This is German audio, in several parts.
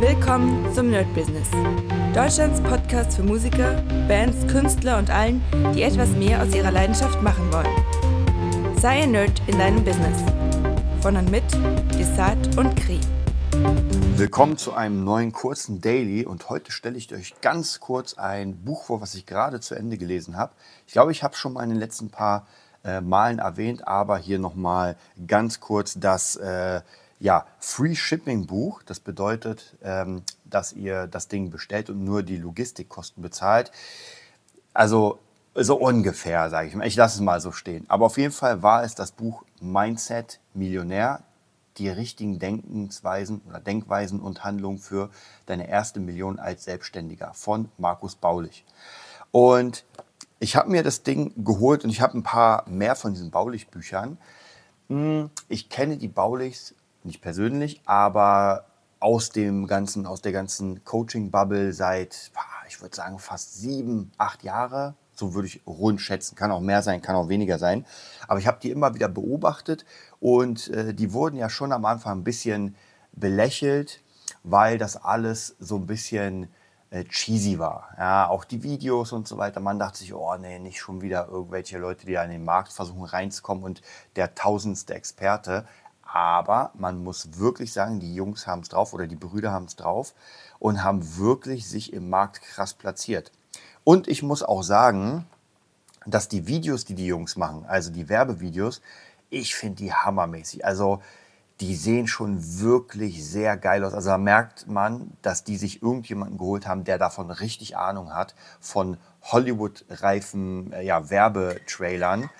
Willkommen zum Nerd Business. Deutschlands Podcast für Musiker, Bands, Künstler und allen, die etwas mehr aus ihrer Leidenschaft machen wollen. Sei ein Nerd in deinem Business. Von und mit Desart und Kri. Willkommen zu einem neuen kurzen Daily und heute stelle ich euch ganz kurz ein Buch vor, was ich gerade zu Ende gelesen habe. Ich glaube, ich habe schon mal in den letzten paar äh, Malen erwähnt, aber hier nochmal ganz kurz das äh, ja, Free Shipping Buch. Das bedeutet, ähm, dass ihr das Ding bestellt und nur die Logistikkosten bezahlt. Also so ungefähr, sage ich mal. Ich lasse es mal so stehen. Aber auf jeden Fall war es das Buch Mindset Millionär. Die richtigen Denkensweisen oder Denkweisen und Handlungen für deine erste Million als Selbstständiger von Markus Baulich. Und ich habe mir das Ding geholt und ich habe ein paar mehr von diesen Baulich-Büchern. Hm, ich kenne die Baulichs nicht persönlich, aber aus dem ganzen, aus der ganzen Coaching-Bubble seit, ich würde sagen, fast sieben, acht Jahre. So würde ich rund schätzen. Kann auch mehr sein, kann auch weniger sein. Aber ich habe die immer wieder beobachtet und äh, die wurden ja schon am Anfang ein bisschen belächelt, weil das alles so ein bisschen äh, cheesy war. Ja, auch die Videos und so weiter. Man dachte sich, oh nee, nicht schon wieder irgendwelche Leute, die an den Markt versuchen reinzukommen und der tausendste Experte. Aber man muss wirklich sagen, die Jungs haben es drauf oder die Brüder haben es drauf und haben wirklich sich im Markt krass platziert. Und ich muss auch sagen, dass die Videos, die die Jungs machen, also die Werbevideos, ich finde die hammermäßig. Also die sehen schon wirklich sehr geil aus. Also da merkt man, dass die sich irgendjemanden geholt haben, der davon richtig Ahnung hat, von Hollywood-reifen äh, ja, Werbetrailern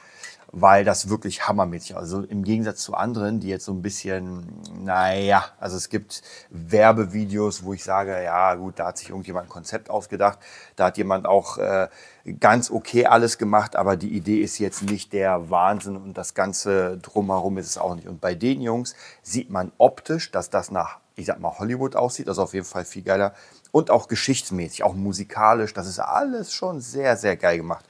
weil das wirklich hammermäßig Also im Gegensatz zu anderen, die jetzt so ein bisschen, naja, also es gibt Werbevideos, wo ich sage, ja gut, da hat sich irgendjemand ein Konzept ausgedacht, da hat jemand auch äh, ganz okay alles gemacht, aber die Idee ist jetzt nicht der Wahnsinn und das Ganze drumherum ist es auch nicht. Und bei den Jungs sieht man optisch, dass das nach, ich sag mal, Hollywood aussieht, also auf jeden Fall viel geiler und auch geschichtsmäßig, auch musikalisch, das ist alles schon sehr, sehr geil gemacht.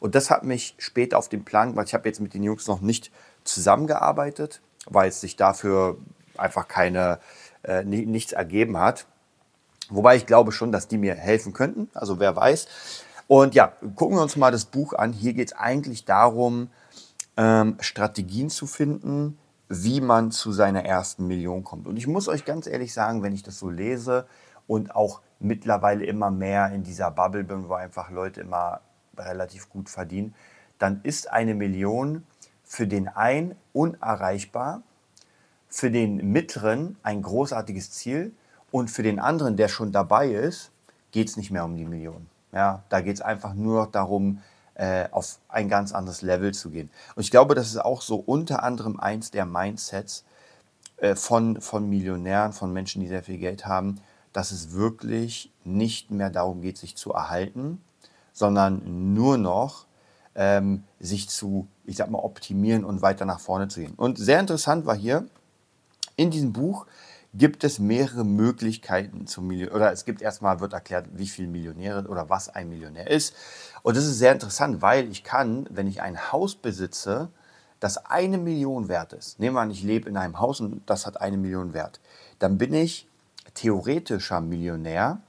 Und das hat mich später auf den Plan gebracht. Ich habe jetzt mit den Jungs noch nicht zusammengearbeitet, weil es sich dafür einfach keine, äh, nichts ergeben hat. Wobei ich glaube schon, dass die mir helfen könnten. Also wer weiß. Und ja, gucken wir uns mal das Buch an. Hier geht es eigentlich darum, ähm, Strategien zu finden, wie man zu seiner ersten Million kommt. Und ich muss euch ganz ehrlich sagen, wenn ich das so lese und auch mittlerweile immer mehr in dieser Bubble bin, wo einfach Leute immer relativ gut verdienen, dann ist eine Million für den einen unerreichbar, für den mittleren ein großartiges Ziel und für den anderen, der schon dabei ist, geht es nicht mehr um die Million. Ja, da geht es einfach nur noch darum, äh, auf ein ganz anderes Level zu gehen. Und ich glaube, das ist auch so unter anderem eins der Mindsets äh, von, von Millionären, von Menschen, die sehr viel Geld haben, dass es wirklich nicht mehr darum geht, sich zu erhalten, sondern nur noch ähm, sich zu, ich sag mal, optimieren und weiter nach vorne zu gehen. Und sehr interessant war hier, in diesem Buch gibt es mehrere Möglichkeiten zum Million oder es gibt erstmal wird erklärt, wie viele Millionäre oder was ein Millionär ist. Und das ist sehr interessant, weil ich kann, wenn ich ein Haus besitze, das eine Million wert ist. Nehmen wir an, ich lebe in einem Haus und das hat eine Million wert. Dann bin ich theoretischer Millionär,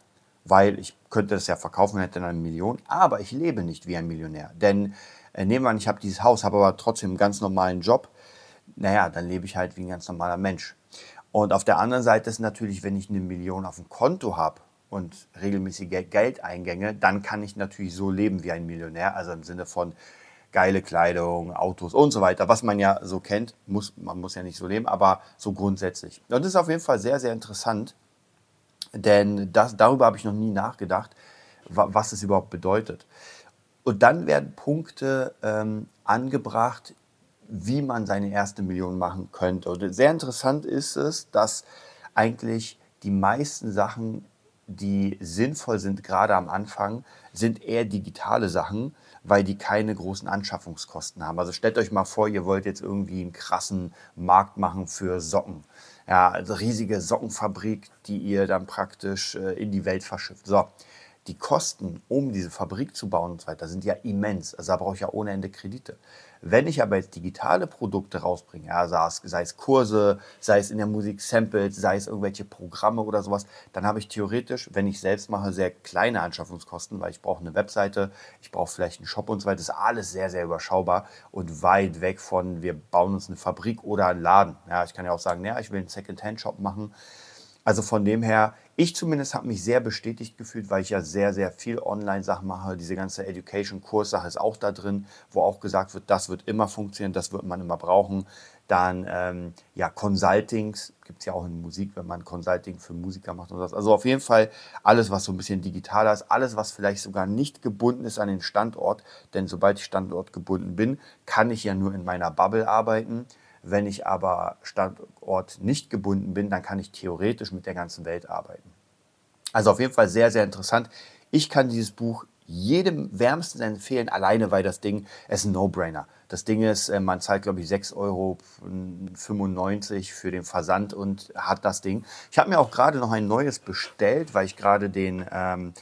weil ich könnte das ja verkaufen und hätte dann eine Million, aber ich lebe nicht wie ein Millionär. Denn äh, nehmen wir an, ich habe dieses Haus, habe aber trotzdem einen ganz normalen Job, naja, dann lebe ich halt wie ein ganz normaler Mensch. Und auf der anderen Seite ist natürlich, wenn ich eine Million auf dem Konto habe und regelmäßige Geldeingänge, dann kann ich natürlich so leben wie ein Millionär, also im Sinne von geile Kleidung, Autos und so weiter, was man ja so kennt, muss, man muss ja nicht so leben, aber so grundsätzlich. Und das ist auf jeden Fall sehr, sehr interessant, denn das, darüber habe ich noch nie nachgedacht, was es überhaupt bedeutet. Und dann werden Punkte ähm, angebracht, wie man seine erste Million machen könnte. Und sehr interessant ist es, dass eigentlich die meisten Sachen, die sinnvoll sind, gerade am Anfang, sind eher digitale Sachen, weil die keine großen Anschaffungskosten haben. Also stellt euch mal vor, ihr wollt jetzt irgendwie einen krassen Markt machen für Socken ja, also riesige Sockenfabrik, die ihr dann praktisch äh, in die Welt verschifft. So, die Kosten, um diese Fabrik zu bauen und so weiter, sind ja immens. Also da brauche ich ja ohne Ende Kredite. Wenn ich aber jetzt digitale Produkte rausbringe, ja, sei, es, sei es Kurse, sei es in der Musik Samples, sei es irgendwelche Programme oder sowas, dann habe ich theoretisch, wenn ich selbst mache, sehr kleine Anschaffungskosten, weil ich brauche eine Webseite, ich brauche vielleicht einen Shop und so weiter. Das ist alles sehr, sehr überschaubar und weit weg von, wir bauen uns eine Fabrik oder einen Laden. Ja, ich kann ja auch sagen, ja, ich will einen Second-Hand-Shop machen also von dem her, ich zumindest habe mich sehr bestätigt gefühlt, weil ich ja sehr, sehr viel Online-Sachen mache. Diese ganze Education-Kurs-Sache ist auch da drin, wo auch gesagt wird, das wird immer funktionieren, das wird man immer brauchen. Dann ähm, ja, Consultings gibt es ja auch in Musik, wenn man Consulting für Musiker macht und das. Also auf jeden Fall alles, was so ein bisschen digitaler ist, alles, was vielleicht sogar nicht gebunden ist an den Standort. Denn sobald ich Standort gebunden bin, kann ich ja nur in meiner Bubble arbeiten. Wenn ich aber Standort nicht gebunden bin, dann kann ich theoretisch mit der ganzen Welt arbeiten. Also auf jeden Fall sehr, sehr interessant. Ich kann dieses Buch jedem wärmstens empfehlen, alleine weil das Ding, ist ein No-Brainer. Das Ding ist, äh, man zahlt, glaube ich, 6,95 Euro für den Versand und hat das Ding. Ich habe mir auch gerade noch ein neues bestellt, weil ich gerade den, ähm,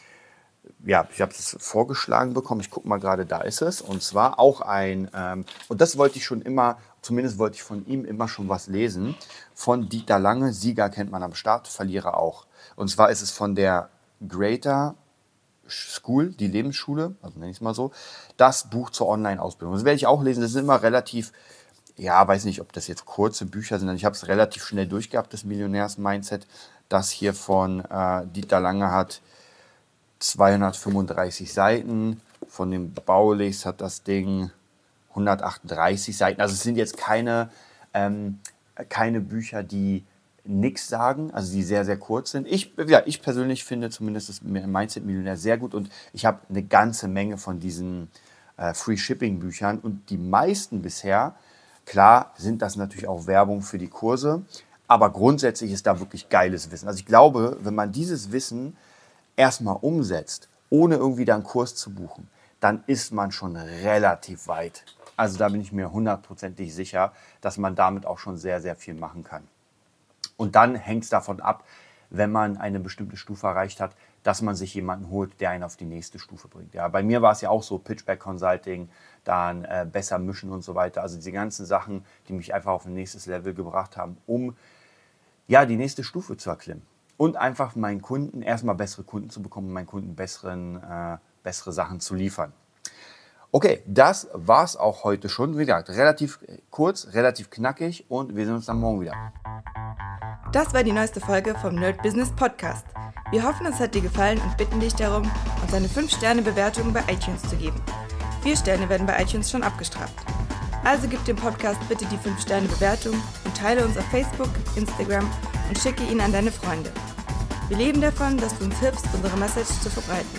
ja, ich habe es vorgeschlagen bekommen. Ich gucke mal gerade, da ist es. Und zwar auch ein, ähm, und das wollte ich schon immer zumindest wollte ich von ihm immer schon was lesen. Von Dieter Lange, Sieger kennt man am Start, Verlierer auch. Und zwar ist es von der Greater School, die Lebensschule, also nenne ich es mal so, das Buch zur Online-Ausbildung. Das werde ich auch lesen. Das ist immer relativ, ja, weiß nicht, ob das jetzt kurze Bücher sind. Ich habe es relativ schnell durchgehabt, das Millionärs-Mindset. Das hier von äh, Dieter Lange hat 235 Seiten. Von dem Baulichs hat das Ding 138 Seiten. Also es sind jetzt keine, ähm, keine Bücher, die nichts sagen, also die sehr, sehr kurz sind. Ich, ja, ich persönlich finde zumindest das Mindset Millionär sehr gut und ich habe eine ganze Menge von diesen äh, Free Shipping Büchern und die meisten bisher, klar, sind das natürlich auch Werbung für die Kurse, aber grundsätzlich ist da wirklich geiles Wissen. Also ich glaube, wenn man dieses Wissen erstmal umsetzt, ohne irgendwie da einen Kurs zu buchen, dann ist man schon relativ weit. Also da bin ich mir hundertprozentig sicher, dass man damit auch schon sehr, sehr viel machen kann. Und dann hängt es davon ab, wenn man eine bestimmte Stufe erreicht hat, dass man sich jemanden holt, der einen auf die nächste Stufe bringt. Ja, bei mir war es ja auch so, Pitchback Consulting, dann äh, besser mischen und so weiter. Also diese ganzen Sachen, die mich einfach auf ein nächstes Level gebracht haben, um ja, die nächste Stufe zu erklimmen. Und einfach meinen Kunden erstmal bessere Kunden zu bekommen, meinen Kunden besseren, äh, bessere Sachen zu liefern. Okay, das war's auch heute schon. Wie gesagt, relativ kurz, relativ knackig und wir sehen uns dann morgen wieder. Das war die neueste Folge vom Nerd Business Podcast. Wir hoffen, es hat dir gefallen und bitten dich darum, uns eine 5-Sterne-Bewertung bei iTunes zu geben. Vier Sterne werden bei iTunes schon abgestraft. Also gib dem Podcast bitte die 5-Sterne-Bewertung und teile uns auf Facebook, Instagram und schicke ihn an deine Freunde. Wir leben davon, dass du uns hilfst, unsere Message zu verbreiten.